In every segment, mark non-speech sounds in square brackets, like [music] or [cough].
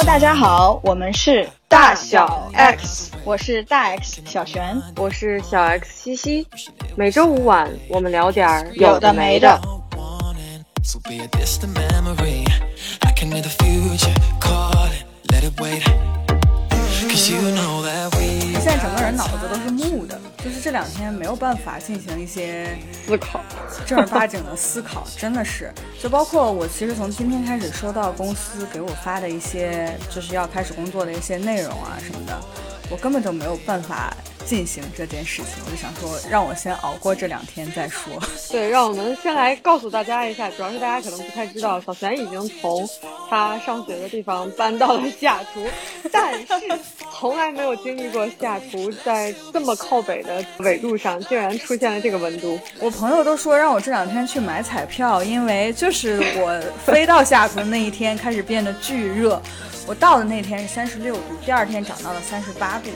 Hello，大家好，我们是大小 X，我是大 X 小璇，我是小 X 西西。每周五晚，我们聊点儿有的没的。现在整个人脑子都是就是这两天没有办法进行一些思考，[laughs] 正儿八经的思考，真的是。就包括我，其实从今天开始收到公司给我发的一些，就是要开始工作的一些内容啊什么的，我根本就没有办法。进行这件事情，我就想说，让我先熬过这两天再说。[laughs] 对，让我们先来告诉大家一下，主要是大家可能不太知道，小璇已经从他上学的地方搬到了西雅图，[laughs] 但是从来没有经历过西雅图在这么靠北的纬度上竟然出现了这个温度。我朋友都说让我这两天去买彩票，因为就是我飞到西雅图的那一天开始变得巨热。我到的那天是三十六度，第二天涨到了三十八度，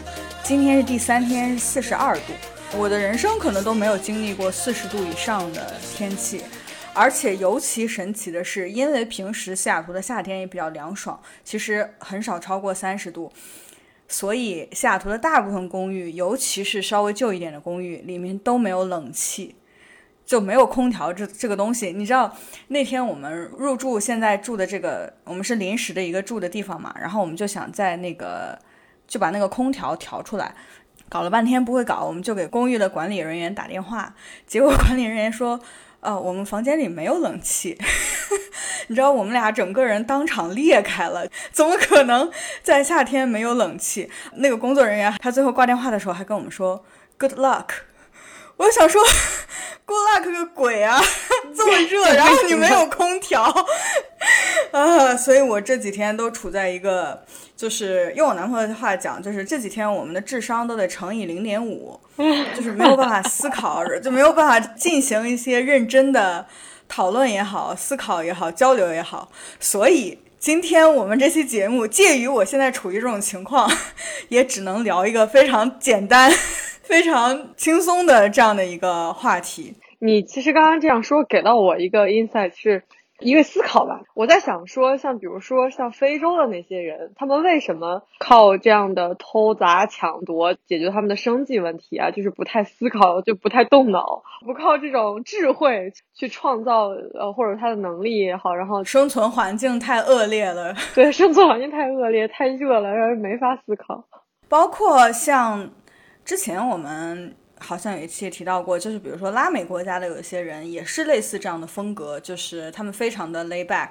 今天是第三天四十二度。我的人生可能都没有经历过四十度以上的天气，而且尤其神奇的是，因为平时西雅图的夏天也比较凉爽，其实很少超过三十度，所以西雅图的大部分公寓，尤其是稍微旧一点的公寓，里面都没有冷气。就没有空调这这个东西，你知道那天我们入住现在住的这个，我们是临时的一个住的地方嘛，然后我们就想在那个就把那个空调调出来，搞了半天不会搞，我们就给公寓的管理人员打电话，结果管理人员说，呃，我们房间里没有冷气，[laughs] 你知道我们俩整个人当场裂开了，怎么可能在夏天没有冷气？那个工作人员他最后挂电话的时候还跟我们说 Good luck。我想说，[laughs] good luck 个鬼啊！[laughs] 这么热，[laughs] 然后你没有空调啊，所以我这几天都处在一个，就是用我男朋友的话讲，就是这几天我们的智商都得乘以零点五，就是没有办法思考，就没有办法进行一些认真的讨论也好，思考也好，交流也好。所以今天我们这期节目，介于我现在处于这种情况，也只能聊一个非常简单。非常轻松的这样的一个话题，你其实刚刚这样说给到我一个 insight 是一个思考吧。我在想说，像比如说像非洲的那些人，他们为什么靠这样的偷砸抢夺解决他们的生计问题啊？就是不太思考，就不太动脑，不靠这种智慧去创造呃或者他的能力也好，然后生存环境太恶劣了，[laughs] 对，生存环境太恶劣，太热了，让人没法思考。包括像。之前我们好像有一期也提到过，就是比如说拉美国家的有一些人也是类似这样的风格，就是他们非常的 lay back，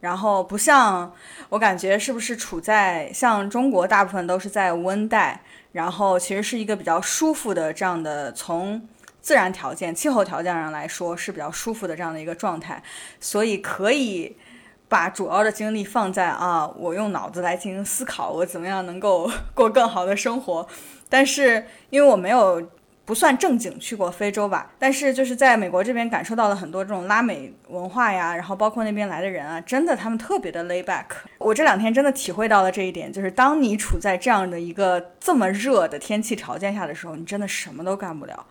然后不像我感觉是不是处在像中国大部分都是在温带，然后其实是一个比较舒服的这样的从自然条件、气候条件上来说是比较舒服的这样的一个状态，所以可以把主要的精力放在啊，我用脑子来进行思考，我怎么样能够过更好的生活。但是因为我没有不算正经去过非洲吧，但是就是在美国这边感受到了很多这种拉美文化呀，然后包括那边来的人啊，真的他们特别的 lay back。我这两天真的体会到了这一点，就是当你处在这样的一个这么热的天气条件下的时候，你真的什么都干不了，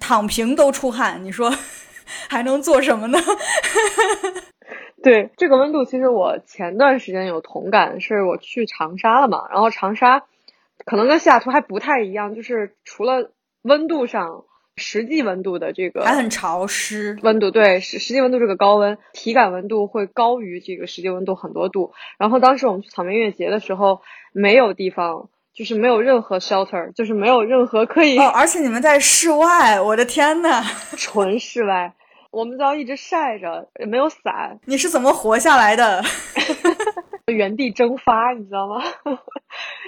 躺平都出汗，你说 [laughs] 还能做什么呢？[laughs] 对这个温度，其实我前段时间有同感，是我去长沙了嘛，然后长沙。可能跟西雅图还不太一样，就是除了温度上，实际温度的这个还很潮湿，温度对实实际温度这个高温，体感温度会高于这个实际温度很多度。然后当时我们去草莓音乐节的时候，没有地方，就是没有任何 shelter，就是没有任何可以。哦，而且你们在室外，我的天呐，[laughs] 纯室外，我们都要一直晒着，也没有伞。你是怎么活下来的？[laughs] 原地蒸发，你知道吗？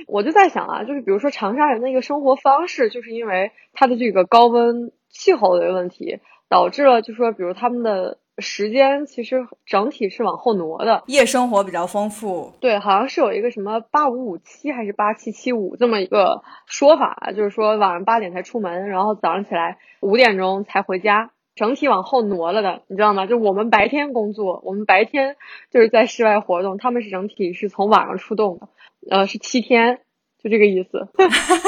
我就在想啊，就是比如说长沙人的一个生活方式，就是因为它的这个高温气候的问题，导致了就说，比如他们的时间其实整体是往后挪的，夜生活比较丰富。对，好像是有一个什么八五五七还是八七七五这么一个说法，就是说晚上八点才出门，然后早上起来五点钟才回家。整体往后挪了的，你知道吗？就我们白天工作，我们白天就是在室外活动，他们是整体是从晚上出动的，呃，是七天，就这个意思。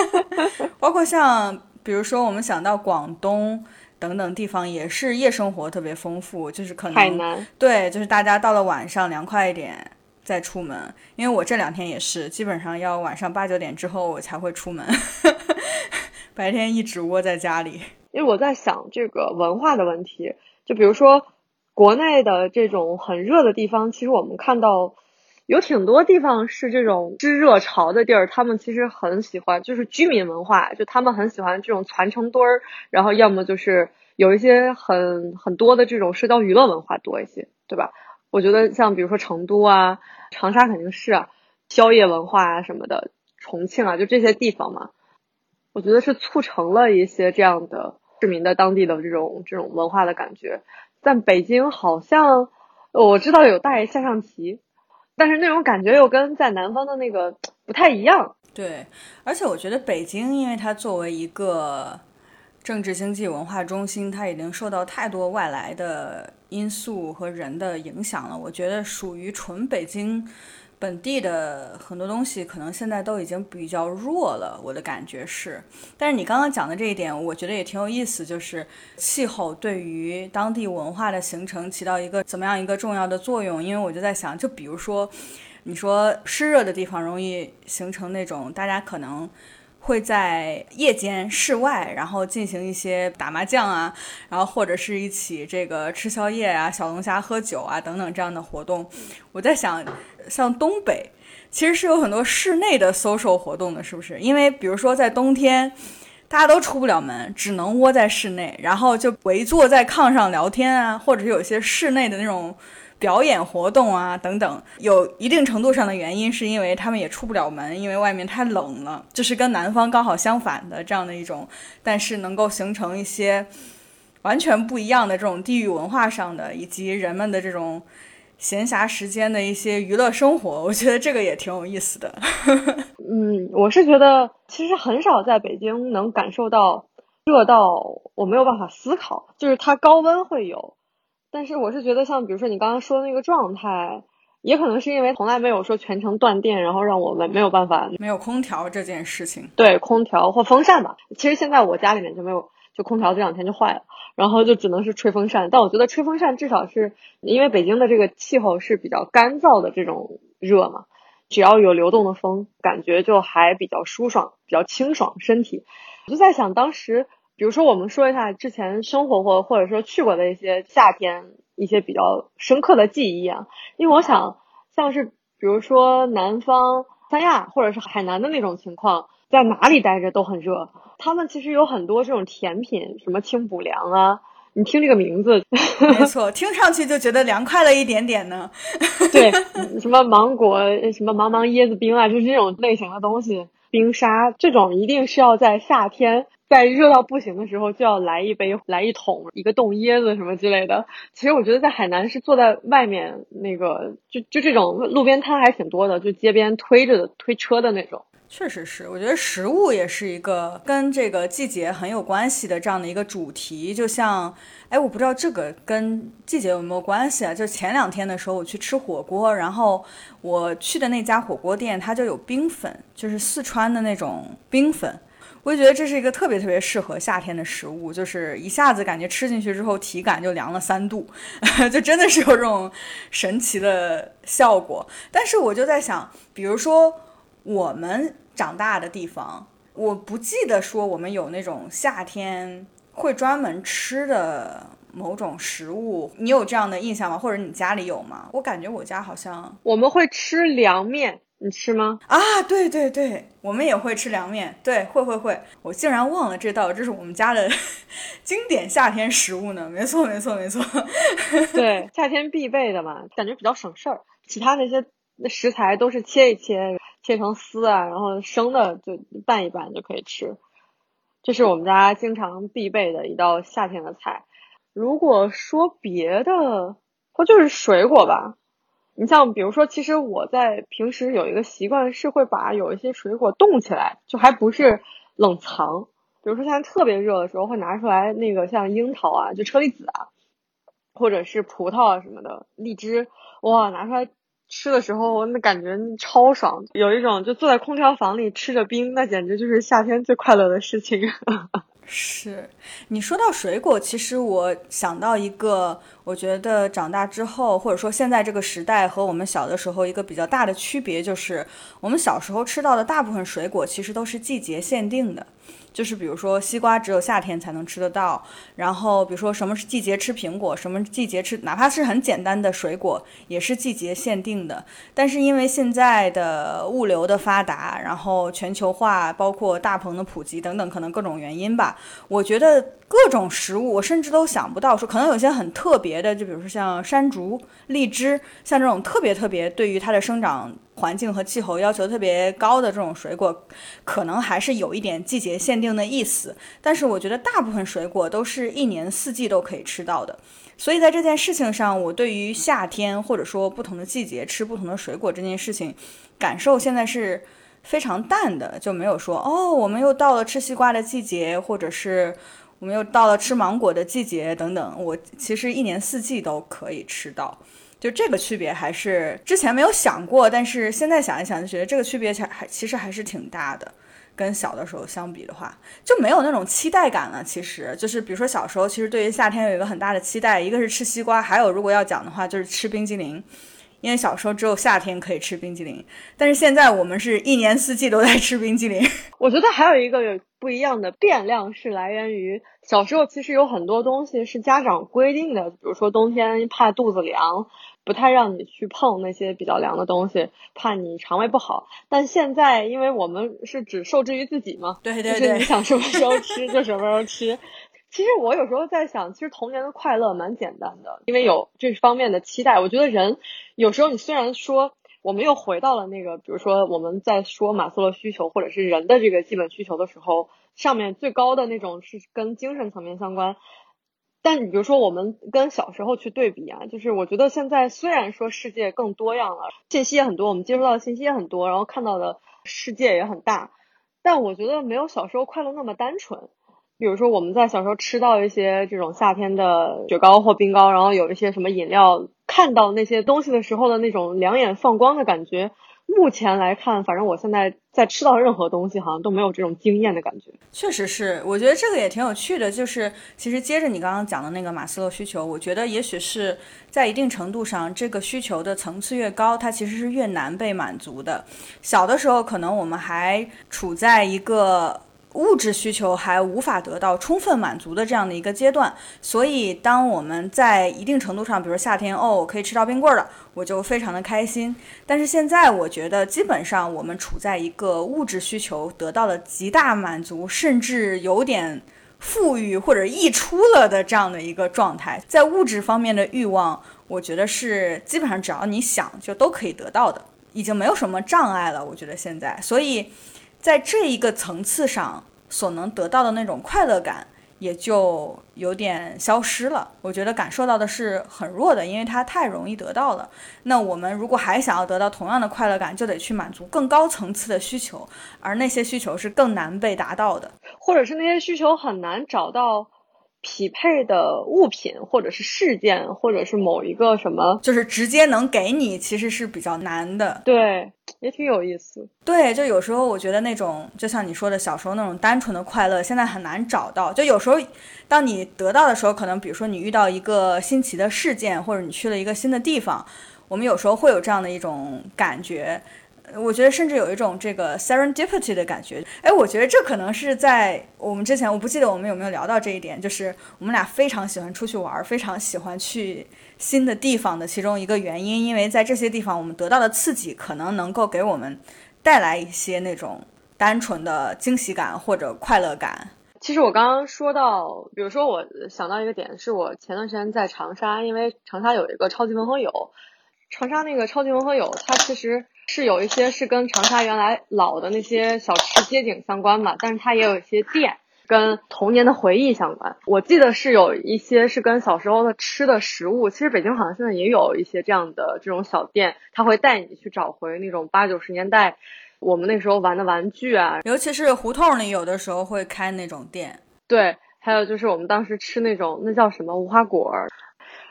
[laughs] 包括像比如说我们想到广东等等地方，也是夜生活特别丰富，就是可能海南对，就是大家到了晚上凉快一点，再出门，因为我这两天也是，基本上要晚上八九点之后我才会出门，[laughs] 白天一直窝在家里。因为我在想这个文化的问题，就比如说国内的这种很热的地方，其实我们看到有挺多地方是这种知热潮的地儿，他们其实很喜欢，就是居民文化，就他们很喜欢这种攒成堆儿，然后要么就是有一些很很多的这种社交娱乐文化多一些，对吧？我觉得像比如说成都啊、长沙肯定是啊，宵夜文化啊什么的，重庆啊，就这些地方嘛，我觉得是促成了一些这样的。市民的当地的这种这种文化的感觉，在北京好像我知道有带下象棋，但是那种感觉又跟在南方的那个不太一样。对，而且我觉得北京，因为它作为一个政治、经济、文化中心，它已经受到太多外来的因素和人的影响了。我觉得属于纯北京。本地的很多东西可能现在都已经比较弱了，我的感觉是。但是你刚刚讲的这一点，我觉得也挺有意思，就是气候对于当地文化的形成起到一个怎么样一个重要的作用。因为我就在想，就比如说，你说湿热的地方容易形成那种大家可能。会在夜间室外，然后进行一些打麻将啊，然后或者是一起这个吃宵夜啊、小龙虾、喝酒啊等等这样的活动。我在想，像东北其实是有很多室内的 social 活动的，是不是？因为比如说在冬天，大家都出不了门，只能窝在室内，然后就围坐在炕上聊天啊，或者是有些室内的那种。表演活动啊，等等，有一定程度上的原因，是因为他们也出不了门，因为外面太冷了，就是跟南方刚好相反的这样的一种，但是能够形成一些完全不一样的这种地域文化上的，以及人们的这种闲暇时间的一些娱乐生活，我觉得这个也挺有意思的。[laughs] 嗯，我是觉得其实很少在北京能感受到热到我没有办法思考，就是它高温会有。但是我是觉得，像比如说你刚刚说的那个状态，也可能是因为从来没有说全程断电，然后让我们没有办法没有空调这件事情。对，空调或风扇吧。其实现在我家里面就没有，就空调这两天就坏了，然后就只能是吹风扇。但我觉得吹风扇至少是因为北京的这个气候是比较干燥的这种热嘛，只要有流动的风，感觉就还比较舒爽，比较清爽身体。我就在想当时。比如说，我们说一下之前生活过或者说去过的一些夏天一些比较深刻的记忆啊。因为我想，像是比如说南方三亚或者是海南的那种情况，在哪里待着都很热。他们其实有很多这种甜品，什么清补凉啊。你听这个名字，没错，听上去就觉得凉快了一点点呢。[laughs] 对，什么芒果，什么芒芒椰子冰啊，就是这种类型的东西，冰沙这种一定是要在夏天。在热到不行的时候，就要来一杯，来一桶，一个冻椰子什么之类的。其实我觉得在海南是坐在外面那个，就就这种路边摊还挺多的，就街边推着的推车的那种。确实是，我觉得食物也是一个跟这个季节很有关系的这样的一个主题。就像，哎，我不知道这个跟季节有没有关系啊？就前两天的时候我去吃火锅，然后我去的那家火锅店它就有冰粉，就是四川的那种冰粉。我就觉得这是一个特别特别适合夏天的食物，就是一下子感觉吃进去之后体感就凉了三度，[laughs] 就真的是有这种神奇的效果。但是我就在想，比如说我们长大的地方，我不记得说我们有那种夏天会专门吃的某种食物，你有这样的印象吗？或者你家里有吗？我感觉我家好像我们会吃凉面。你吃吗？啊，对对对，我们也会吃凉面，对，会会会。我竟然忘了这道，这是我们家的 [laughs] 经典夏天食物呢。没错没错没错，对，[laughs] 夏天必备的嘛，感觉比较省事儿。其他那些食材都是切一切，切成丝啊，然后生的就拌一拌就可以吃。这是我们家经常必备的一道夏天的菜。如果说别的，或就是水果吧。你像比如说，其实我在平时有一个习惯，是会把有一些水果冻起来，就还不是冷藏。比如说现在特别热的时候，会拿出来那个像樱桃啊，就车厘子啊，或者是葡萄啊什么的，荔枝，哇，拿出来吃的时候，那感觉超爽，有一种就坐在空调房里吃着冰，那简直就是夏天最快乐的事情。[laughs] 是你说到水果，其实我想到一个，我觉得长大之后，或者说现在这个时代和我们小的时候一个比较大的区别，就是我们小时候吃到的大部分水果其实都是季节限定的。就是比如说西瓜只有夏天才能吃得到，然后比如说什么是季节吃苹果，什么季节吃，哪怕是很简单的水果也是季节限定的。但是因为现在的物流的发达，然后全球化，包括大棚的普及等等，可能各种原因吧，我觉得各种食物我甚至都想不到说，可能有些很特别别的，就比如说像山竹、荔枝，像这种特别特别对于它的生长。环境和气候要求特别高的这种水果，可能还是有一点季节限定的意思。但是我觉得大部分水果都是一年四季都可以吃到的。所以在这件事情上，我对于夏天或者说不同的季节吃不同的水果这件事情，感受现在是非常淡的，就没有说哦，我们又到了吃西瓜的季节，或者是我们又到了吃芒果的季节等等。我其实一年四季都可以吃到。就这个区别还是之前没有想过，但是现在想一想就觉得这个区别还其实还是挺大的。跟小的时候相比的话，就没有那种期待感了。其实就是比如说小时候，其实对于夏天有一个很大的期待，一个是吃西瓜，还有如果要讲的话就是吃冰激凌，因为小时候只有夏天可以吃冰激凌。但是现在我们是一年四季都在吃冰激凌。我觉得还有一个不一样的变量是来源于小时候，其实有很多东西是家长规定的，比如说冬天怕肚子凉。不太让你去碰那些比较凉的东西，怕你肠胃不好。但现在，因为我们是只受制于自己嘛，对对对，就是你想什么时候吃就什么时候吃。其实我有时候在想，其实童年的快乐蛮简单的，因为有这方面的期待。我觉得人有时候你虽然说我们又回到了那个，比如说我们在说马斯洛需求或者是人的这个基本需求的时候，上面最高的那种是跟精神层面相关。但你比如说，我们跟小时候去对比啊，就是我觉得现在虽然说世界更多样了，信息也很多，我们接触到的信息也很多，然后看到的世界也很大，但我觉得没有小时候快乐那么单纯。比如说我们在小时候吃到一些这种夏天的雪糕或冰糕，然后有一些什么饮料，看到那些东西的时候的那种两眼放光的感觉。目前来看，反正我现在在吃到任何东西，好像都没有这种惊艳的感觉。确实是，我觉得这个也挺有趣的。就是其实接着你刚刚讲的那个马斯洛需求，我觉得也许是在一定程度上，这个需求的层次越高，它其实是越难被满足的。小的时候，可能我们还处在一个。物质需求还无法得到充分满足的这样的一个阶段，所以当我们在一定程度上，比如说夏天哦，可以吃到冰棍了，我就非常的开心。但是现在我觉得，基本上我们处在一个物质需求得到了极大满足，甚至有点富裕或者溢出了的这样的一个状态。在物质方面的欲望，我觉得是基本上只要你想就都可以得到的，已经没有什么障碍了。我觉得现在，所以。在这一个层次上所能得到的那种快乐感，也就有点消失了。我觉得感受到的是很弱的，因为它太容易得到了。那我们如果还想要得到同样的快乐感，就得去满足更高层次的需求，而那些需求是更难被达到的，或者是那些需求很难找到。匹配的物品，或者是事件，或者是某一个什么，就是直接能给你，其实是比较难的。对，也挺有意思。对，就有时候我觉得那种，就像你说的，小时候那种单纯的快乐，现在很难找到。就有时候，当你得到的时候，可能比如说你遇到一个新奇的事件，或者你去了一个新的地方，我们有时候会有这样的一种感觉。我觉得甚至有一种这个 serendipity 的感觉，哎，我觉得这可能是在我们之前，我不记得我们有没有聊到这一点，就是我们俩非常喜欢出去玩，非常喜欢去新的地方的其中一个原因，因为在这些地方我们得到的刺激可能能够给我们带来一些那种单纯的惊喜感或者快乐感。其实我刚刚说到，比如说我想到一个点，是我前段时间在长沙，因为长沙有一个超级文和友，长沙那个超级文和友，它其实。是有一些是跟长沙原来老的那些小吃街景相关吧，但是它也有一些店跟童年的回忆相关。我记得是有一些是跟小时候的吃的食物，其实北京好像现在也有一些这样的这种小店，他会带你去找回那种八九十年代我们那时候玩的玩具啊，尤其是胡同里有的时候会开那种店。对，还有就是我们当时吃那种那叫什么无花果，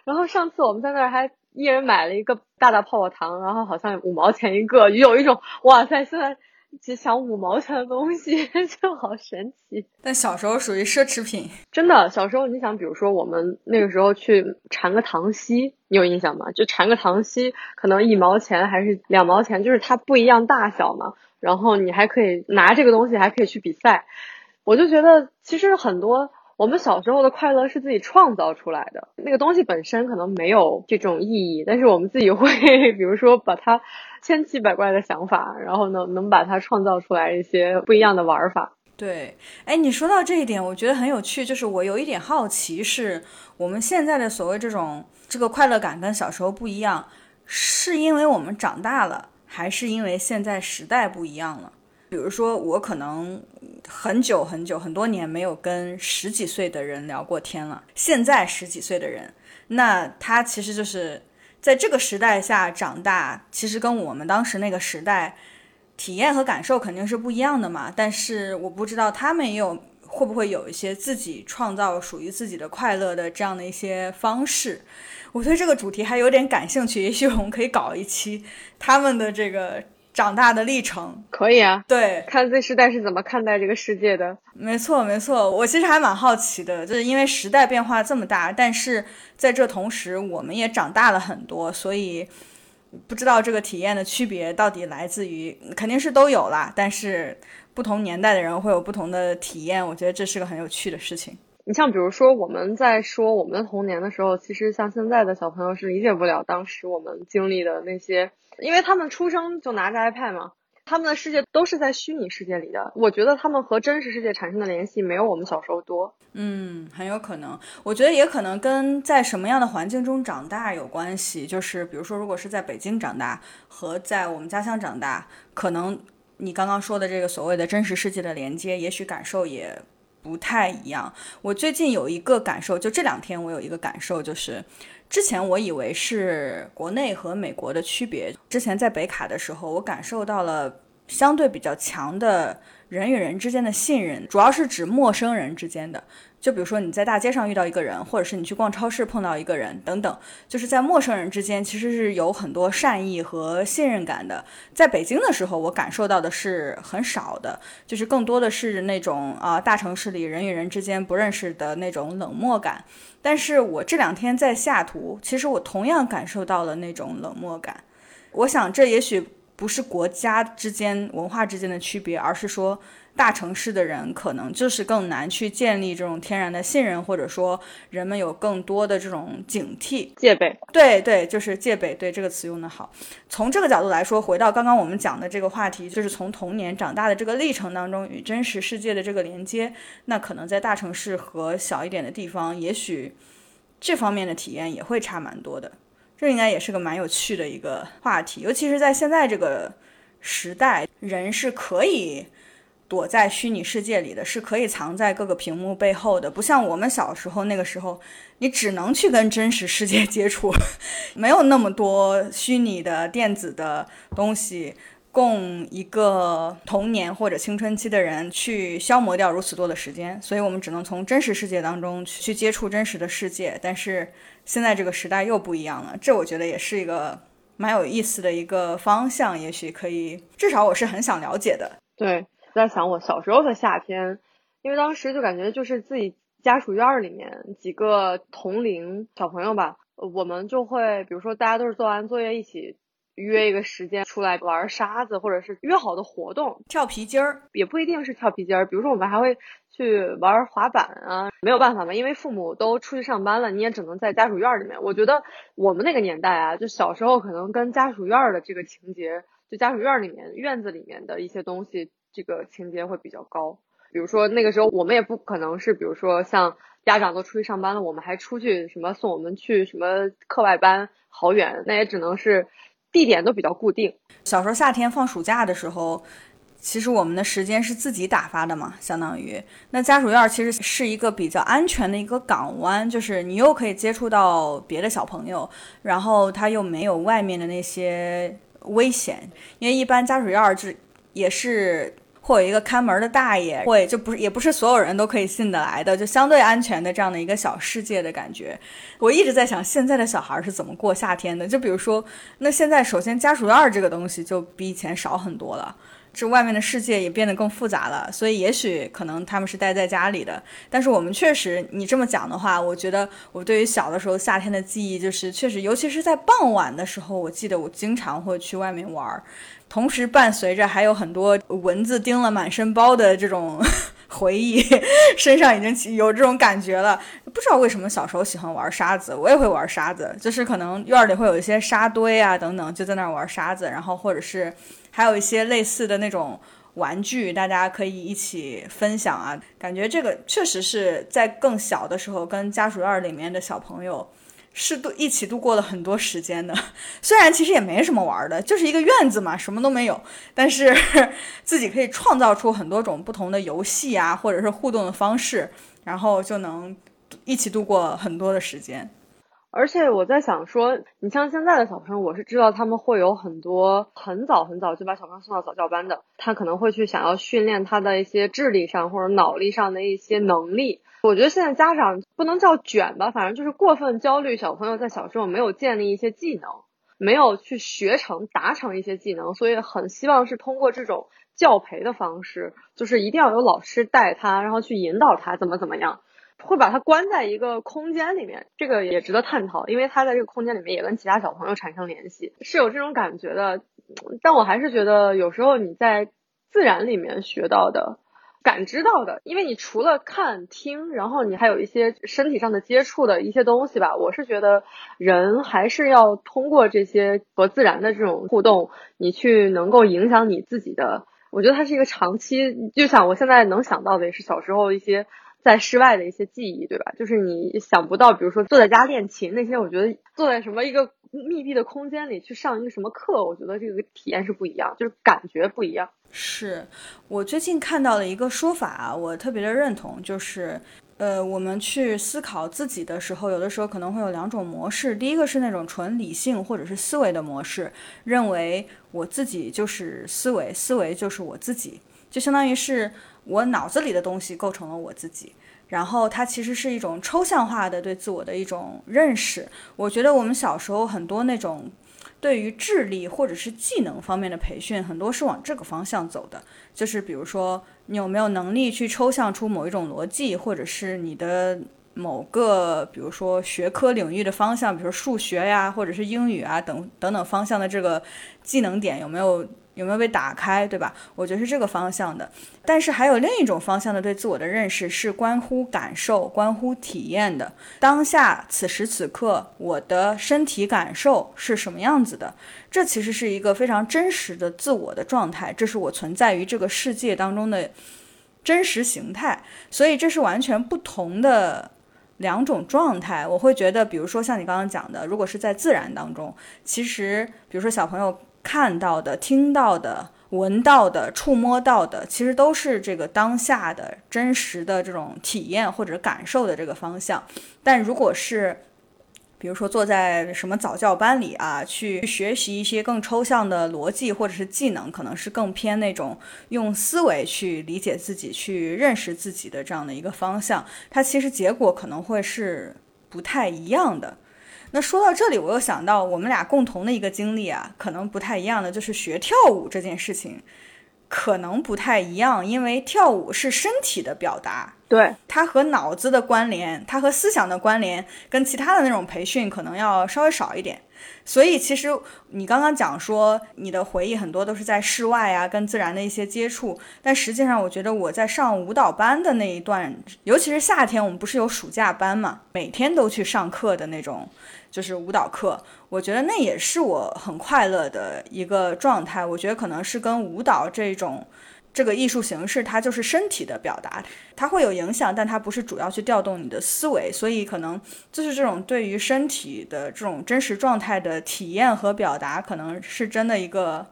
然后上次我们在那儿还。一人买了一个大大泡泡糖，然后好像五毛钱一个，有一种哇塞！现在只想五毛钱的东西，[laughs] 就好神奇。但小时候属于奢侈品，真的。小时候你想，比如说我们那个时候去缠个糖稀，你有印象吗？就缠个糖稀，可能一毛钱还是两毛钱，就是它不一样大小嘛。然后你还可以拿这个东西，还可以去比赛。我就觉得，其实很多我们小时候的快乐是自己创造出来的。那个东西本身可能没有这种意义，但是我们自己会，[laughs] 比如说把它千奇百怪的想法，然后呢，能把它创造出来一些不一样的玩法。对，哎，你说到这一点，我觉得很有趣。就是我有一点好奇，是我们现在的所谓这种这个快乐感跟小时候不一样，是因为我们长大了，还是因为现在时代不一样了？比如说，我可能很久很久很多年没有跟十几岁的人聊过天了。现在十几岁的人，那他其实就是在这个时代下长大，其实跟我们当时那个时代体验和感受肯定是不一样的嘛。但是我不知道他们也有会不会有一些自己创造属于自己的快乐的这样的一些方式。我对这个主题还有点感兴趣，也许我们可以搞一期他们的这个。长大的历程可以啊，对，看 Z 时代是怎么看待这个世界的。没错，没错，我其实还蛮好奇的，就是因为时代变化这么大，但是在这同时，我们也长大了很多，所以不知道这个体验的区别到底来自于，肯定是都有啦，但是不同年代的人会有不同的体验，我觉得这是个很有趣的事情。你像比如说我们在说我们的童年的时候，其实像现在的小朋友是理解不了当时我们经历的那些。因为他们出生就拿着 iPad 嘛，他们的世界都是在虚拟世界里的。我觉得他们和真实世界产生的联系没有我们小时候多。嗯，很有可能。我觉得也可能跟在什么样的环境中长大有关系。就是比如说，如果是在北京长大和在我们家乡长大，可能你刚刚说的这个所谓的真实世界的连接，也许感受也不太一样。我最近有一个感受，就这两天我有一个感受，就是。之前我以为是国内和美国的区别。之前在北卡的时候，我感受到了相对比较强的人与人之间的信任，主要是指陌生人之间的。就比如说你在大街上遇到一个人，或者是你去逛超市碰到一个人等等，就是在陌生人之间其实是有很多善意和信任感的。在北京的时候，我感受到的是很少的，就是更多的是那种啊大城市里人与人之间不认识的那种冷漠感。但是我这两天在下图，其实我同样感受到了那种冷漠感。我想这也许不是国家之间文化之间的区别，而是说。大城市的人可能就是更难去建立这种天然的信任，或者说人们有更多的这种警惕、戒备。对对，就是戒备。对这个词用的好。从这个角度来说，回到刚刚我们讲的这个话题，就是从童年长大的这个历程当中与真实世界的这个连接，那可能在大城市和小一点的地方，也许这方面的体验也会差蛮多的。这应该也是个蛮有趣的一个话题，尤其是在现在这个时代，人是可以。躲在虚拟世界里的是可以藏在各个屏幕背后的，不像我们小时候那个时候，你只能去跟真实世界接触，没有那么多虚拟的电子的东西供一个童年或者青春期的人去消磨掉如此多的时间，所以我们只能从真实世界当中去接触真实的世界。但是现在这个时代又不一样了，这我觉得也是一个蛮有意思的一个方向，也许可以，至少我是很想了解的。对。在想我小时候的夏天，因为当时就感觉就是自己家属院里面几个同龄小朋友吧，我们就会比如说大家都是做完作业一起约一个时间出来玩沙子，或者是约好的活动，跳皮筋儿也不一定是跳皮筋儿，比如说我们还会去玩滑板啊，没有办法嘛，因为父母都出去上班了，你也只能在家属院里面。我觉得我们那个年代啊，就小时候可能跟家属院的这个情节，就家属院里面院子里面的一些东西。这个情节会比较高，比如说那个时候我们也不可能是，比如说像家长都出去上班了，我们还出去什么送我们去什么课外班，好远，那也只能是地点都比较固定。小时候夏天放暑假的时候，其实我们的时间是自己打发的嘛，相当于那家属院其实是一个比较安全的一个港湾，就是你又可以接触到别的小朋友，然后他又没有外面的那些危险，因为一般家属院是也是。或有一个看门的大爷，会就不是也不是所有人都可以信得来的，就相对安全的这样的一个小世界的感觉。我一直在想，现在的小孩是怎么过夏天的？就比如说，那现在首先家属院这个东西就比以前少很多了，这外面的世界也变得更复杂了，所以也许可能他们是待在家里的。但是我们确实，你这么讲的话，我觉得我对于小的时候夏天的记忆，就是确实，尤其是在傍晚的时候，我记得我经常会去外面玩，同时伴随着还有很多蚊子叮了满身包的这种 [laughs] 回忆，身上已经有这种感觉了。不知道为什么小时候喜欢玩沙子，我也会玩沙子，就是可能院里会有一些沙堆啊等等，就在那儿玩沙子，然后或者是。还有一些类似的那种玩具，大家可以一起分享啊。感觉这个确实是在更小的时候跟家属院里面的小朋友是度一起度过了很多时间的。虽然其实也没什么玩的，就是一个院子嘛，什么都没有，但是 [laughs] 自己可以创造出很多种不同的游戏啊，或者是互动的方式，然后就能一起度过很多的时间。而且我在想说，你像现在的小朋友，我是知道他们会有很多很早很早就把小朋友送到早教班的，他可能会去想要训练他的一些智力上或者脑力上的一些能力。我觉得现在家长不能叫卷吧，反正就是过分焦虑小朋友在小时候没有建立一些技能，没有去学成达成一些技能，所以很希望是通过这种教培的方式，就是一定要有老师带他，然后去引导他怎么怎么样。会把他关在一个空间里面，这个也值得探讨，因为他在这个空间里面也跟其他小朋友产生联系，是有这种感觉的。但我还是觉得有时候你在自然里面学到的、感知到的，因为你除了看、听，然后你还有一些身体上的接触的一些东西吧。我是觉得人还是要通过这些和自然的这种互动，你去能够影响你自己的。我觉得它是一个长期，就像我现在能想到的也是小时候一些。在室外的一些记忆，对吧？就是你想不到，比如说坐在家练琴那些，我觉得坐在什么一个密闭的空间里去上一个什么课，我觉得这个体验是不一样，就是感觉不一样。是我最近看到了一个说法，我特别的认同，就是呃，我们去思考自己的时候，有的时候可能会有两种模式。第一个是那种纯理性或者是思维的模式，认为我自己就是思维，思维就是我自己，就相当于是。我脑子里的东西构成了我自己，然后它其实是一种抽象化的对自我的一种认识。我觉得我们小时候很多那种对于智力或者是技能方面的培训，很多是往这个方向走的。就是比如说，你有没有能力去抽象出某一种逻辑，或者是你的某个，比如说学科领域的方向，比如说数学呀，或者是英语啊等等等方向的这个技能点有没有？有没有被打开，对吧？我觉得是这个方向的。但是还有另一种方向的对自我的认识，是关乎感受、关乎体验的。当下此时此刻，我的身体感受是什么样子的？这其实是一个非常真实的自我的状态，这是我存在于这个世界当中的真实形态。所以这是完全不同的两种状态。我会觉得，比如说像你刚刚讲的，如果是在自然当中，其实比如说小朋友。看到的、听到的、闻到的、触摸到的，其实都是这个当下的真实的这种体验或者感受的这个方向。但如果是，比如说坐在什么早教班里啊，去学习一些更抽象的逻辑或者是技能，可能是更偏那种用思维去理解自己、去认识自己的这样的一个方向，它其实结果可能会是不太一样的。那说到这里，我又想到我们俩共同的一个经历啊，可能不太一样的就是学跳舞这件事情，可能不太一样，因为跳舞是身体的表达，对它和脑子的关联，它和思想的关联，跟其他的那种培训可能要稍微少一点。所以其实你刚刚讲说你的回忆很多都是在室外啊，跟自然的一些接触，但实际上我觉得我在上舞蹈班的那一段，尤其是夏天，我们不是有暑假班嘛，每天都去上课的那种。就是舞蹈课，我觉得那也是我很快乐的一个状态。我觉得可能是跟舞蹈这种这个艺术形式，它就是身体的表达，它会有影响，但它不是主要去调动你的思维。所以可能就是这种对于身体的这种真实状态的体验和表达，可能是真的一个，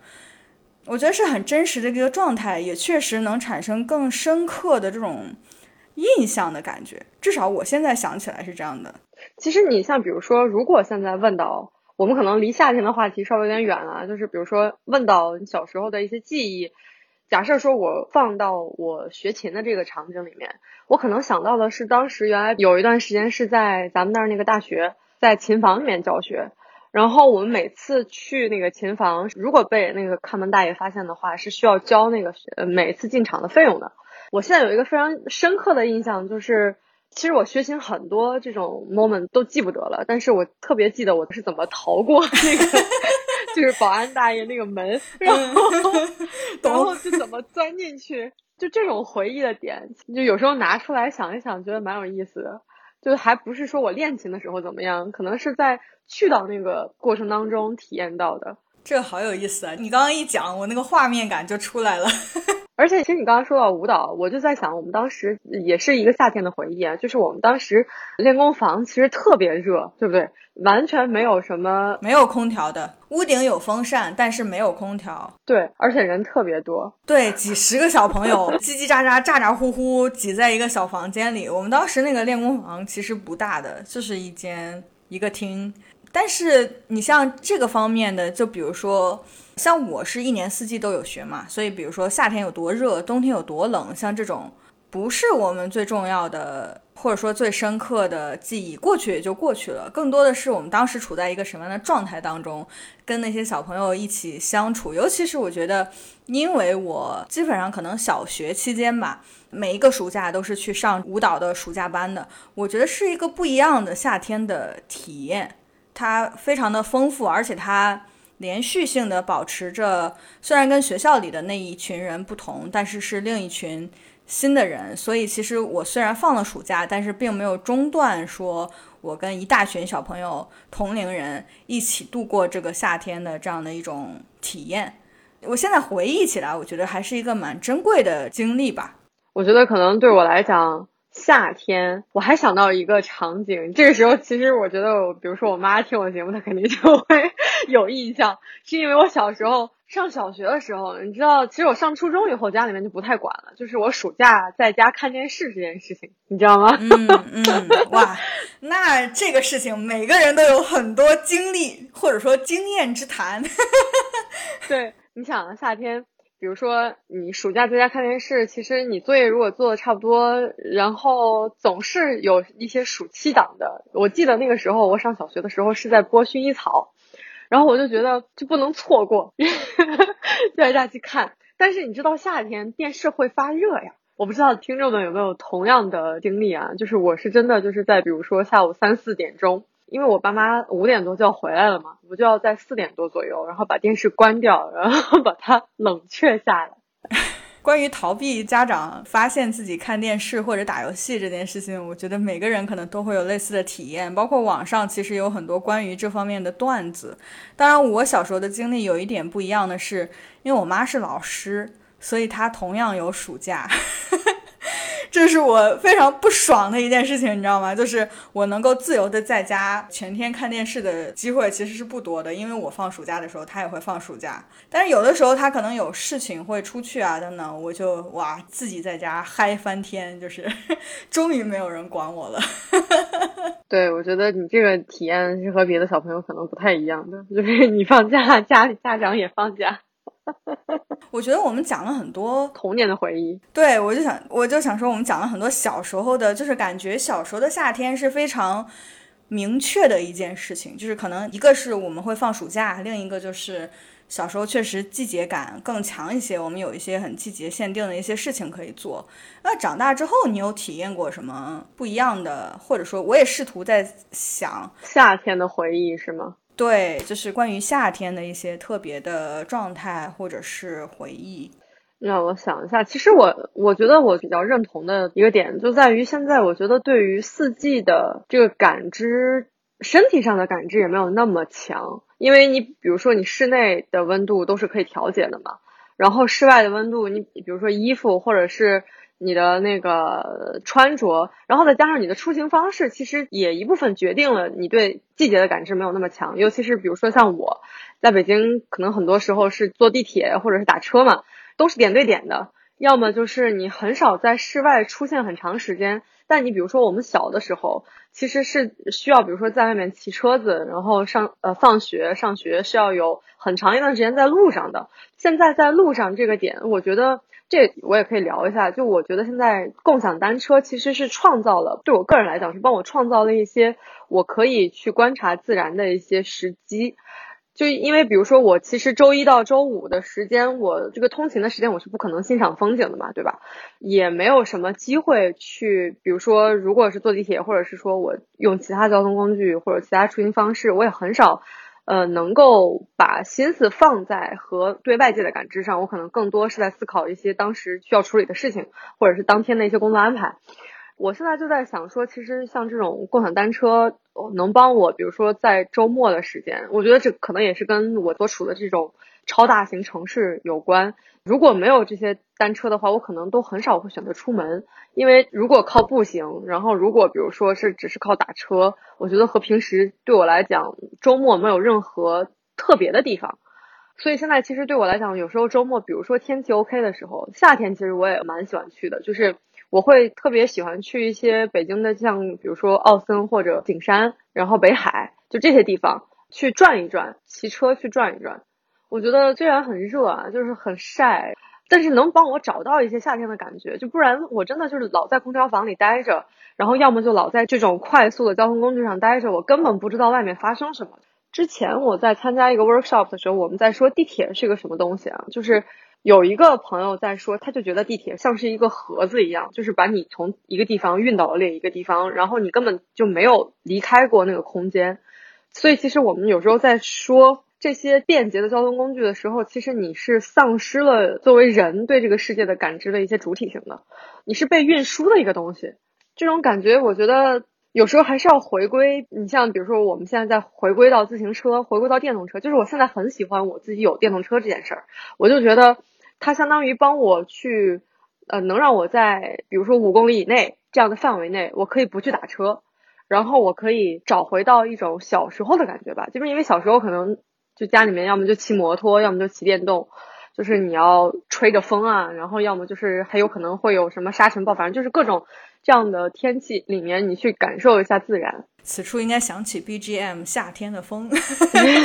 我觉得是很真实的一个状态，也确实能产生更深刻的这种印象的感觉。至少我现在想起来是这样的。其实你像比如说，如果现在问到我们可能离夏天的话题稍微有点远了，就是比如说问到你小时候的一些记忆，假设说我放到我学琴的这个场景里面，我可能想到的是当时原来有一段时间是在咱们那儿那个大学，在琴房里面教学，然后我们每次去那个琴房，如果被那个看门大爷发现的话，是需要交那个呃每次进场的费用的。我现在有一个非常深刻的印象，就是其实我学琴很多这种 moment 都记不得了，但是我特别记得我是怎么逃过 [laughs] 那个就是保安大爷那个门，[laughs] 然后然后就怎么钻进去，就这种回忆的点，就有时候拿出来想一想，觉得蛮有意思的。就还不是说我练琴的时候怎么样，可能是在去到那个过程当中体验到的。这个好有意思啊！你刚刚一讲，我那个画面感就出来了。而且，其实你刚刚说到舞蹈，我就在想，我们当时也是一个夏天的回忆啊。就是我们当时练功房其实特别热，对不对？完全没有什么没有空调的，屋顶有风扇，但是没有空调。对，而且人特别多，对，几十个小朋友叽叽喳喳、咋咋呼呼挤在一个小房间里。我们当时那个练功房其实不大的，就是一间一个厅。但是你像这个方面的，就比如说，像我是一年四季都有学嘛，所以比如说夏天有多热，冬天有多冷，像这种不是我们最重要的，或者说最深刻的记忆，过去也就过去了。更多的是我们当时处在一个什么样的状态当中，跟那些小朋友一起相处。尤其是我觉得，因为我基本上可能小学期间吧，每一个暑假都是去上舞蹈的暑假班的，我觉得是一个不一样的夏天的体验。它非常的丰富，而且它连续性的保持着，虽然跟学校里的那一群人不同，但是是另一群新的人。所以其实我虽然放了暑假，但是并没有中断，说我跟一大群小朋友同龄人一起度过这个夏天的这样的一种体验。我现在回忆起来，我觉得还是一个蛮珍贵的经历吧。我觉得可能对我来讲。夏天，我还想到一个场景。这个时候，其实我觉得，我比如说我妈听我节目，她肯定就会有印象，是因为我小时候上小学的时候，你知道，其实我上初中以后，家里面就不太管了，就是我暑假在家看电视这件事情，你知道吗？[laughs] 嗯嗯，哇，那这个事情每个人都有很多经历或者说经验之谈。[laughs] 对，你想夏天。比如说，你暑假在家看电视，其实你作业如果做的差不多，然后总是有一些暑期档的。我记得那个时候，我上小学的时候是在播薰衣草，然后我就觉得就不能错过，[laughs] 在家去看。但是你知道夏天电视会发热呀，我不知道听众们有没有同样的经历啊？就是我是真的就是在比如说下午三四点钟。因为我爸妈五点多就要回来了嘛，我就要在四点多左右，然后把电视关掉，然后把它冷却下来。[laughs] 关于逃避家长发现自己看电视或者打游戏这件事情，我觉得每个人可能都会有类似的体验。包括网上其实有很多关于这方面的段子。当然，我小时候的经历有一点不一样的是，因为我妈是老师，所以她同样有暑假。[laughs] 这是我非常不爽的一件事情，你知道吗？就是我能够自由的在家全天看电视的机会其实是不多的，因为我放暑假的时候，他也会放暑假。但是有的时候他可能有事情会出去啊等等，我就哇自己在家嗨翻天，就是 [laughs] 终于没有人管我了。[laughs] 对，我觉得你这个体验是和别的小朋友可能不太一样的，就是你放假，家里家长也放假。[laughs] 我觉得我们讲了很多童年的回忆。对，我就想，我就想说，我们讲了很多小时候的，就是感觉小时候的夏天是非常明确的一件事情，就是可能一个是我们会放暑假，另一个就是小时候确实季节感更强一些，我们有一些很季节限定的一些事情可以做。那长大之后，你有体验过什么不一样的？或者说，我也试图在想夏天的回忆，是吗？对，就是关于夏天的一些特别的状态或者是回忆。让我想一下，其实我我觉得我比较认同的一个点就在于，现在我觉得对于四季的这个感知，身体上的感知也没有那么强。因为你比如说你室内的温度都是可以调节的嘛，然后室外的温度，你比如说衣服或者是。你的那个穿着，然后再加上你的出行方式，其实也一部分决定了你对季节的感知没有那么强。尤其是比如说像我，在北京，可能很多时候是坐地铁或者是打车嘛，都是点对点的，要么就是你很少在室外出现很长时间。但你比如说我们小的时候，其实是需要，比如说在外面骑车子，然后上呃放学上学是要有很长一段时间在路上的。现在在路上这个点，我觉得。这我也可以聊一下。就我觉得现在共享单车其实是创造了，对我个人来讲是帮我创造了一些我可以去观察自然的一些时机。就因为比如说我其实周一到周五的时间，我这个通勤的时间我是不可能欣赏风景的嘛，对吧？也没有什么机会去，比如说如果是坐地铁，或者是说我用其他交通工具或者其他出行方式，我也很少。呃，能够把心思放在和对外界的感知上，我可能更多是在思考一些当时需要处理的事情，或者是当天的一些工作安排。我现在就在想说，其实像这种共享单车能帮我，比如说在周末的时间，我觉得这可能也是跟我所处的这种超大型城市有关。如果没有这些单车的话，我可能都很少会选择出门，因为如果靠步行，然后如果比如说是只是靠打车，我觉得和平时对我来讲，周末没有任何特别的地方。所以现在其实对我来讲，有时候周末，比如说天气 OK 的时候，夏天其实我也蛮喜欢去的，就是。我会特别喜欢去一些北京的，像比如说奥森或者景山，然后北海，就这些地方去转一转，骑车去转一转。我觉得虽然很热啊，就是很晒，但是能帮我找到一些夏天的感觉。就不然我真的就是老在空调房里待着，然后要么就老在这种快速的交通工具上待着，我根本不知道外面发生什么。之前我在参加一个 workshop 的时候，我们在说地铁是个什么东西啊，就是。有一个朋友在说，他就觉得地铁像是一个盒子一样，就是把你从一个地方运到了另一个地方，然后你根本就没有离开过那个空间。所以，其实我们有时候在说这些便捷的交通工具的时候，其实你是丧失了作为人对这个世界的感知的一些主体性的，你是被运输的一个东西。这种感觉，我觉得。有时候还是要回归，你像比如说我们现在在回归到自行车，回归到电动车，就是我现在很喜欢我自己有电动车这件事儿，我就觉得它相当于帮我去，呃，能让我在比如说五公里以内这样的范围内，我可以不去打车，然后我可以找回到一种小时候的感觉吧，就是因为小时候可能就家里面要么就骑摩托，要么就骑电动。就是你要吹着风啊，然后要么就是还有可能会有什么沙尘暴，反正就是各种这样的天气里面，你去感受一下自然。此处应该响起 BGM《夏天的风》，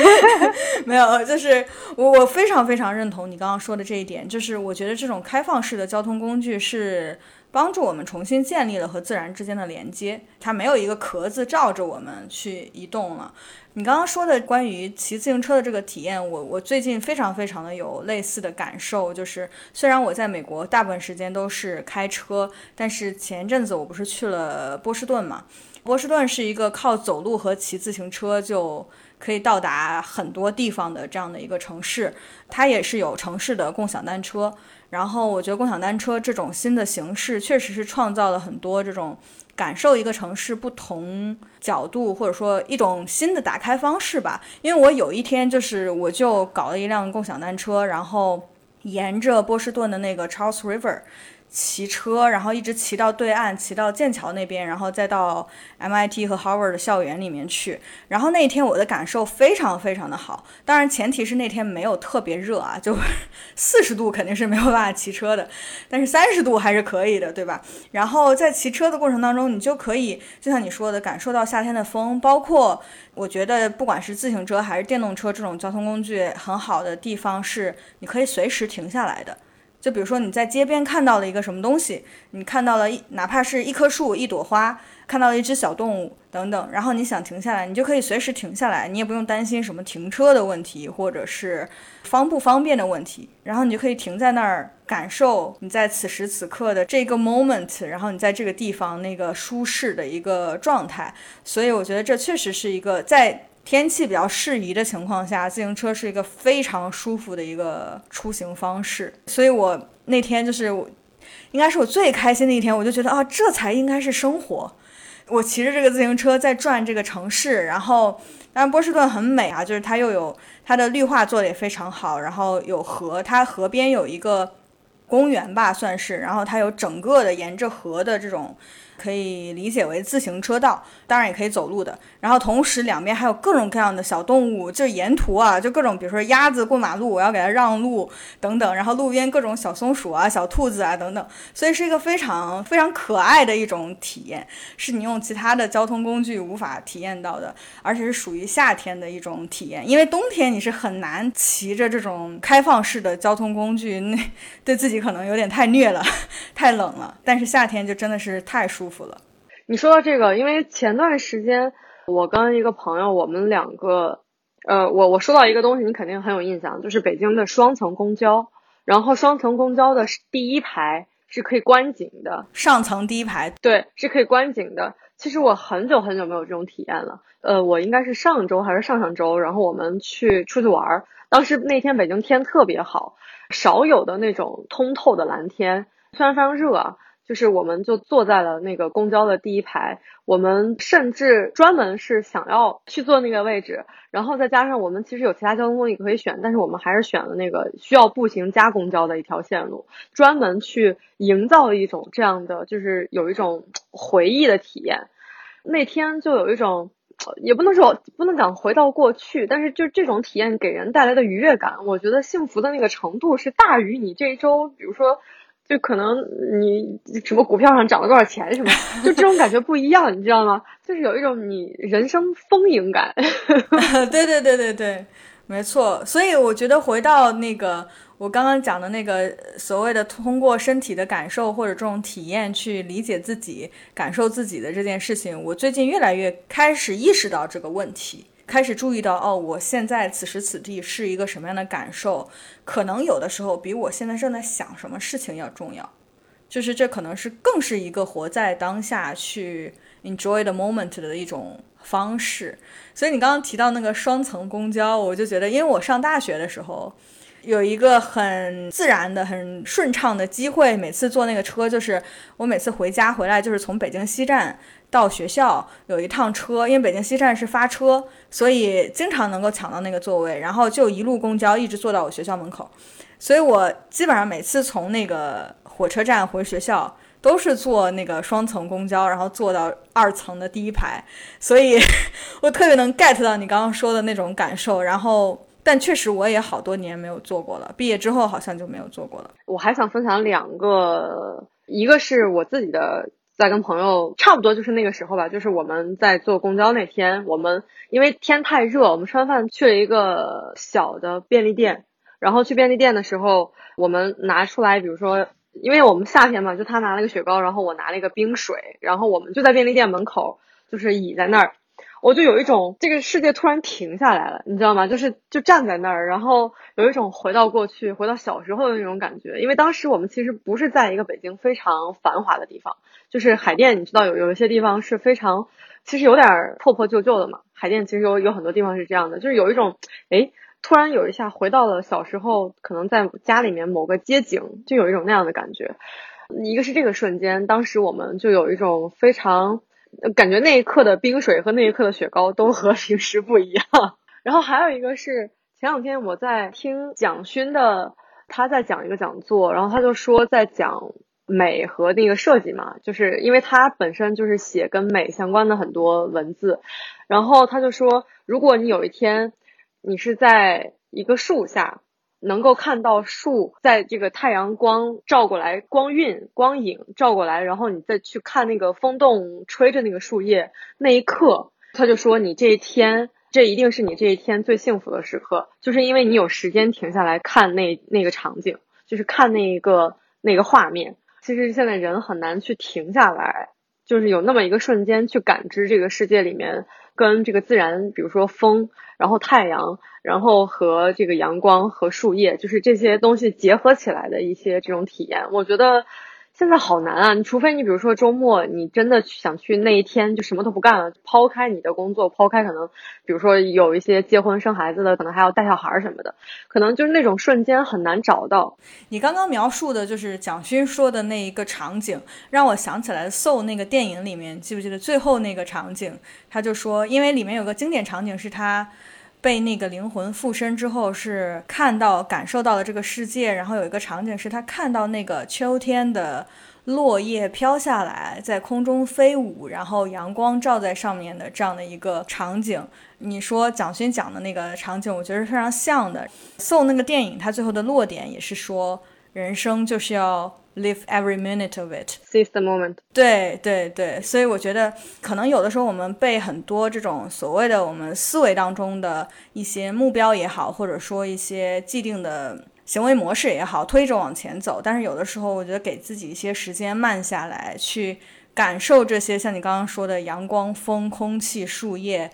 [laughs] 没有，就是我我非常非常认同你刚刚说的这一点，就是我觉得这种开放式的交通工具是。帮助我们重新建立了和自然之间的连接，它没有一个壳子罩着我们去移动了。你刚刚说的关于骑自行车的这个体验，我我最近非常非常的有类似的感受，就是虽然我在美国大部分时间都是开车，但是前阵子我不是去了波士顿嘛？波士顿是一个靠走路和骑自行车就可以到达很多地方的这样的一个城市，它也是有城市的共享单车。然后我觉得共享单车这种新的形式，确实是创造了很多这种感受一个城市不同角度，或者说一种新的打开方式吧。因为我有一天就是我就搞了一辆共享单车，然后沿着波士顿的那个 Charles River。骑车，然后一直骑到对岸，骑到剑桥那边，然后再到 MIT 和 Harvard 的校园里面去。然后那一天我的感受非常非常的好，当然前提是那天没有特别热啊，就 [laughs] 四十度肯定是没有办法骑车的，但是三十度还是可以的，对吧？然后在骑车的过程当中，你就可以就像你说的，感受到夏天的风，包括我觉得不管是自行车还是电动车这种交通工具，很好的地方是你可以随时停下来的。就比如说你在街边看到了一个什么东西，你看到了一哪怕是一棵树、一朵花，看到了一只小动物等等，然后你想停下来，你就可以随时停下来，你也不用担心什么停车的问题，或者是方不方便的问题，然后你就可以停在那儿，感受你在此时此刻的这个 moment，然后你在这个地方那个舒适的一个状态。所以我觉得这确实是一个在。天气比较适宜的情况下，自行车是一个非常舒服的一个出行方式。所以我那天就是，应该是我最开心的一天。我就觉得啊，这才应该是生活。我骑着这个自行车在转这个城市，然后当然波士顿很美啊，就是它又有它的绿化做的也非常好，然后有河，它河边有一个公园吧，算是，然后它有整个的沿着河的这种。可以理解为自行车道，当然也可以走路的。然后同时两边还有各种各样的小动物，就沿途啊，就各种，比如说鸭子过马路，我要给它让路等等。然后路边各种小松鼠啊、小兔子啊等等，所以是一个非常非常可爱的一种体验，是你用其他的交通工具无法体验到的，而且是属于夏天的一种体验。因为冬天你是很难骑着这种开放式的交通工具，那 [laughs] 对自己可能有点太虐了，[laughs] 太冷了。但是夏天就真的是太舒服了。你说到这个，因为前段时间。我跟一个朋友，我们两个，呃，我我说到一个东西，你肯定很有印象，就是北京的双层公交。然后双层公交的第一排是可以观景的，上层第一排对是可以观景的。其实我很久很久没有这种体验了。呃，我应该是上周还是上上周，然后我们去出去玩儿，当时那天北京天特别好，少有的那种通透的蓝天，虽然非常热。就是我们就坐在了那个公交的第一排，我们甚至专门是想要去坐那个位置，然后再加上我们其实有其他交通工具可以选，但是我们还是选了那个需要步行加公交的一条线路，专门去营造一种这样的，就是有一种回忆的体验。那天就有一种，也不能说不能讲回到过去，但是就这种体验给人带来的愉悦感，我觉得幸福的那个程度是大于你这一周，比如说。就可能你什么股票上涨了多少钱什么，就这种感觉不一样，你知道吗？就是有一种你人生丰盈感。[laughs] 对对对对对，没错。所以我觉得回到那个我刚刚讲的那个所谓的通过身体的感受或者这种体验去理解自己、感受自己的这件事情，我最近越来越开始意识到这个问题。开始注意到哦，我现在此时此地是一个什么样的感受？可能有的时候比我现在正在想什么事情要重要，就是这可能是更是一个活在当下去 enjoy the moment 的一种方式。所以你刚刚提到那个双层公交，我就觉得，因为我上大学的时候有一个很自然的、很顺畅的机会，每次坐那个车，就是我每次回家回来就是从北京西站。到学校有一趟车，因为北京西站是发车，所以经常能够抢到那个座位，然后就一路公交一直坐到我学校门口，所以我基本上每次从那个火车站回学校都是坐那个双层公交，然后坐到二层的第一排，所以我特别能 get 到你刚刚说的那种感受。然后，但确实我也好多年没有做过了，毕业之后好像就没有做过了。我还想分享两个，一个是我自己的。在跟朋友差不多就是那个时候吧，就是我们在坐公交那天，我们因为天太热，我们吃完饭去了一个小的便利店，然后去便利店的时候，我们拿出来，比如说，因为我们夏天嘛，就他拿了个雪糕，然后我拿了一个冰水，然后我们就在便利店门口，就是倚在那儿。我就有一种这个世界突然停下来了，你知道吗？就是就站在那儿，然后有一种回到过去、回到小时候的那种感觉。因为当时我们其实不是在一个北京非常繁华的地方，就是海淀，你知道有有一些地方是非常，其实有点破破旧旧的嘛。海淀其实有有很多地方是这样的，就是有一种，哎，突然有一下回到了小时候，可能在家里面某个街景，就有一种那样的感觉。一个是这个瞬间，当时我们就有一种非常。感觉那一刻的冰水和那一刻的雪糕都和平时不一样。[laughs] 然后还有一个是前两天我在听蒋勋的，他在讲一个讲座，然后他就说在讲美和那个设计嘛，就是因为他本身就是写跟美相关的很多文字，然后他就说，如果你有一天你是在一个树下。能够看到树在这个太阳光照过来，光晕光影照过来，然后你再去看那个风动吹着那个树叶，那一刻他就说你这一天，这一定是你这一天最幸福的时刻，就是因为你有时间停下来看那那个场景，就是看那一个那个画面。其实现在人很难去停下来，就是有那么一个瞬间去感知这个世界里面跟这个自然，比如说风，然后太阳。然后和这个阳光和树叶，就是这些东西结合起来的一些这种体验，我觉得现在好难啊！你除非你比如说周末，你真的想去那一天就什么都不干了，抛开你的工作，抛开可能比如说有一些结婚生孩子的，可能还要带小孩什么的，可能就是那种瞬间很难找到。你刚刚描述的就是蒋勋说的那一个场景，让我想起来《Soul》那个电影里面，记不记得最后那个场景？他就说，因为里面有个经典场景是他。被那个灵魂附身之后，是看到、感受到了这个世界。然后有一个场景是他看到那个秋天的落叶飘下来，在空中飞舞，然后阳光照在上面的这样的一个场景。你说蒋勋讲的那个场景，我觉得是非常像的。送那个电影，它最后的落点也是说，人生就是要。Live every minute of it, seize the moment。对对对，所以我觉得可能有的时候我们被很多这种所谓的我们思维当中的一些目标也好，或者说一些既定的行为模式也好，推着往前走。但是有的时候，我觉得给自己一些时间慢下来，去感受这些像你刚刚说的阳光、风、空气、树叶，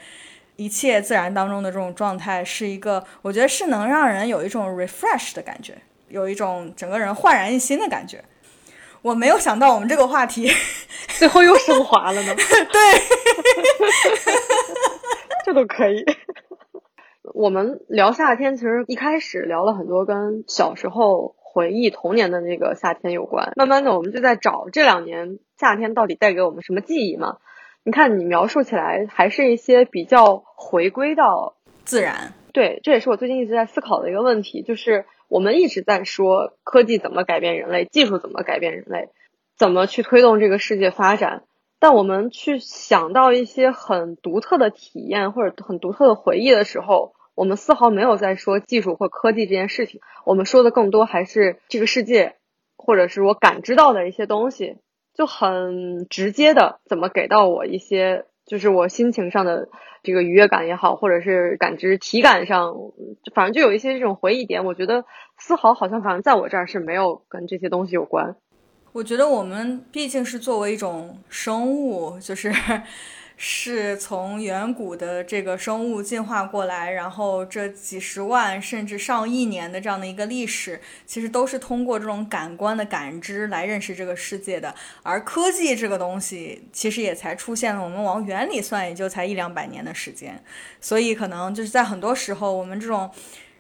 一切自然当中的这种状态，是一个我觉得是能让人有一种 refresh 的感觉，有一种整个人焕然一新的感觉。我没有想到我们这个话题 [laughs] 最后又升华了呢。[laughs] 对，[laughs] 这都可以。我们聊夏天，其实一开始聊了很多跟小时候回忆童年的那个夏天有关。慢慢的，我们就在找这两年夏天到底带给我们什么记忆嘛？你看，你描述起来还是一些比较回归到自然。对，这也是我最近一直在思考的一个问题，就是。我们一直在说科技怎么改变人类，技术怎么改变人类，怎么去推动这个世界发展。但我们去想到一些很独特的体验或者很独特的回忆的时候，我们丝毫没有在说技术或科技这件事情。我们说的更多还是这个世界，或者是我感知到的一些东西，就很直接的怎么给到我一些。就是我心情上的这个愉悦感也好，或者是感知体感上，反正就有一些这种回忆点。我觉得丝毫好像反正在我这儿是没有跟这些东西有关。我觉得我们毕竟是作为一种生物，就是。是从远古的这个生物进化过来，然后这几十万甚至上亿年的这样的一个历史，其实都是通过这种感官的感知来认识这个世界的。而科技这个东西，其实也才出现了，我们往远里算，也就才一两百年的时间。所以可能就是在很多时候，我们这种。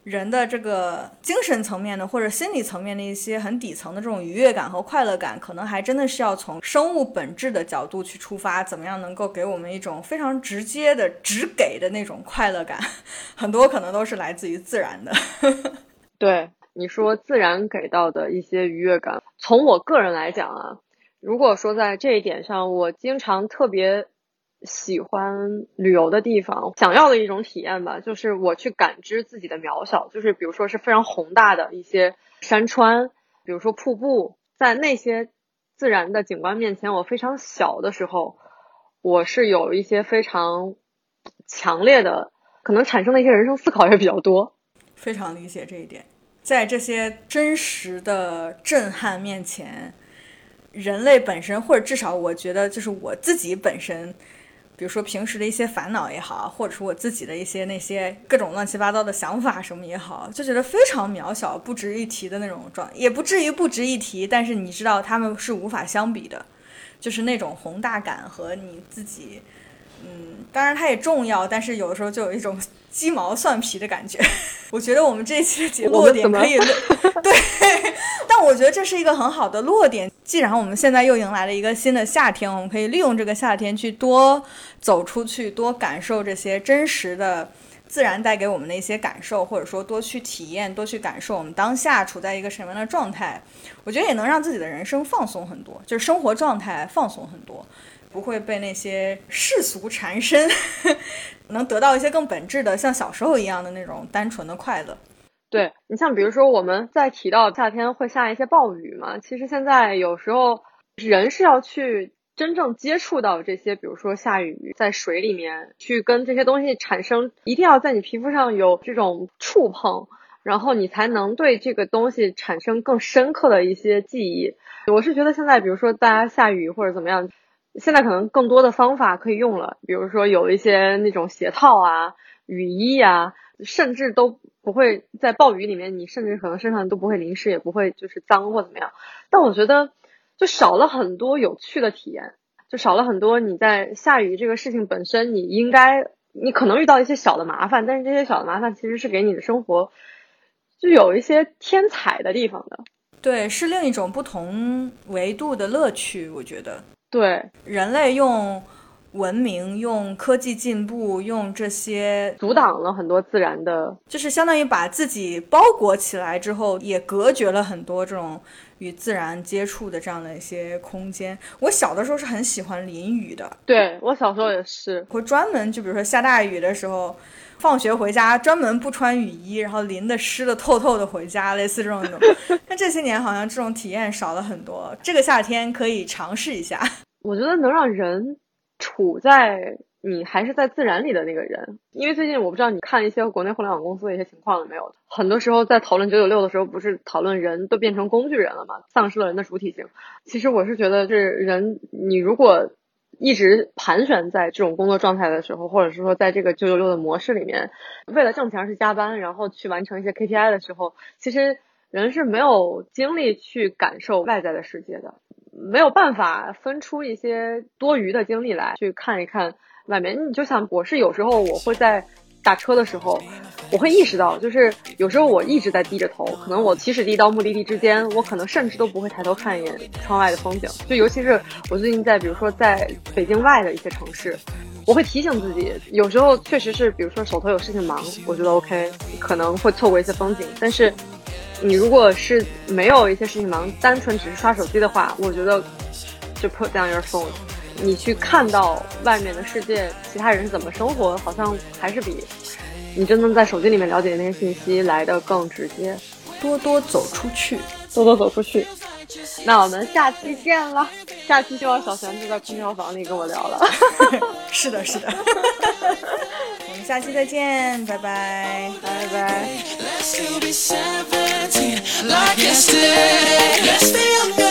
人的这个精神层面的或者心理层面的一些很底层的这种愉悦感和快乐感，可能还真的是要从生物本质的角度去出发，怎么样能够给我们一种非常直接的、直给的那种快乐感？[laughs] 很多可能都是来自于自然的。[laughs] 对你说，自然给到的一些愉悦感，从我个人来讲啊，如果说在这一点上，我经常特别。喜欢旅游的地方，想要的一种体验吧，就是我去感知自己的渺小，就是比如说是非常宏大的一些山川，比如说瀑布，在那些自然的景观面前，我非常小的时候，我是有一些非常强烈的，可能产生的一些人生思考也比较多。非常理解这一点，在这些真实的震撼面前，人类本身，或者至少我觉得，就是我自己本身。比如说平时的一些烦恼也好，或者是我自己的一些那些各种乱七八糟的想法什么也好，就觉得非常渺小、不值一提的那种状，也不至于不值一提。但是你知道他们是无法相比的，就是那种宏大感和你自己，嗯，当然它也重要，但是有的时候就有一种 [laughs] 鸡毛蒜皮的感觉。[laughs] 我觉得我们这期的节落点可以 [laughs] 对。但我觉得这是一个很好的落点。既然我们现在又迎来了一个新的夏天，我们可以利用这个夏天去多走出去，多感受这些真实的自然带给我们的一些感受，或者说多去体验、多去感受我们当下处在一个什么样的状态。我觉得也能让自己的人生放松很多，就是生活状态放松很多，不会被那些世俗缠身，[laughs] 能得到一些更本质的，像小时候一样的那种单纯的快乐。对你像比如说我们在提到夏天会下一些暴雨嘛，其实现在有时候人是要去真正接触到这些，比如说下雨在水里面去跟这些东西产生，一定要在你皮肤上有这种触碰，然后你才能对这个东西产生更深刻的一些记忆。我是觉得现在比如说大家下雨或者怎么样，现在可能更多的方法可以用了，比如说有一些那种鞋套啊、雨衣啊，甚至都。不会在暴雨里面，你甚至可能身上都不会淋湿，也不会就是脏或怎么样。但我觉得就少了很多有趣的体验，就少了很多你在下雨这个事情本身，你应该你可能遇到一些小的麻烦，但是这些小的麻烦其实是给你的生活就有一些添彩的地方的。对，是另一种不同维度的乐趣，我觉得。对，人类用。文明、用科技进步、用这些阻挡了很多自然的，就是相当于把自己包裹起来之后，也隔绝了很多这种与自然接触的这样的一些空间。我小的时候是很喜欢淋雨的，对我小时候也是，会专门就比如说下大雨的时候。放学回家，专门不穿雨衣，然后淋的湿的透透的回家，类似这种的。[laughs] 但这些年好像这种体验少了很多。这个夏天可以尝试一下。[laughs] 我觉得能让人处在你还是在自然里的那个人，因为最近我不知道你看一些国内互联网公司的一些情况了没有？很多时候在讨论九九六的时候，不是讨论人都变成工具人了嘛？丧失了人的主体性。其实我是觉得，是人，你如果。一直盘旋在这种工作状态的时候，或者是说在这个九九六的模式里面，为了挣钱去加班，然后去完成一些 KPI 的时候，其实人是没有精力去感受外在的世界的，没有办法分出一些多余的精力来去看一看外面。你就像我是有时候我会在。打车的时候，我会意识到，就是有时候我一直在低着头，可能我起始地到目的地之间，我可能甚至都不会抬头看一眼窗外的风景。就尤其是我最近在，比如说在北京外的一些城市，我会提醒自己，有时候确实是，比如说手头有事情忙，我觉得 OK，可能会错过一些风景。但是你如果是没有一些事情忙，单纯只是刷手机的话，我觉得就 put down your phone。你去看到外面的世界，其他人是怎么生活，好像还是比你真正在手机里面了解的那些信息来的更直接。多多走出去，多多走出去。那我们下期见了，下期就要小璇就在空调房里跟我聊了。[laughs] 是的，是的。[laughs] 我们下期再见，拜拜，拜拜。Let's stay under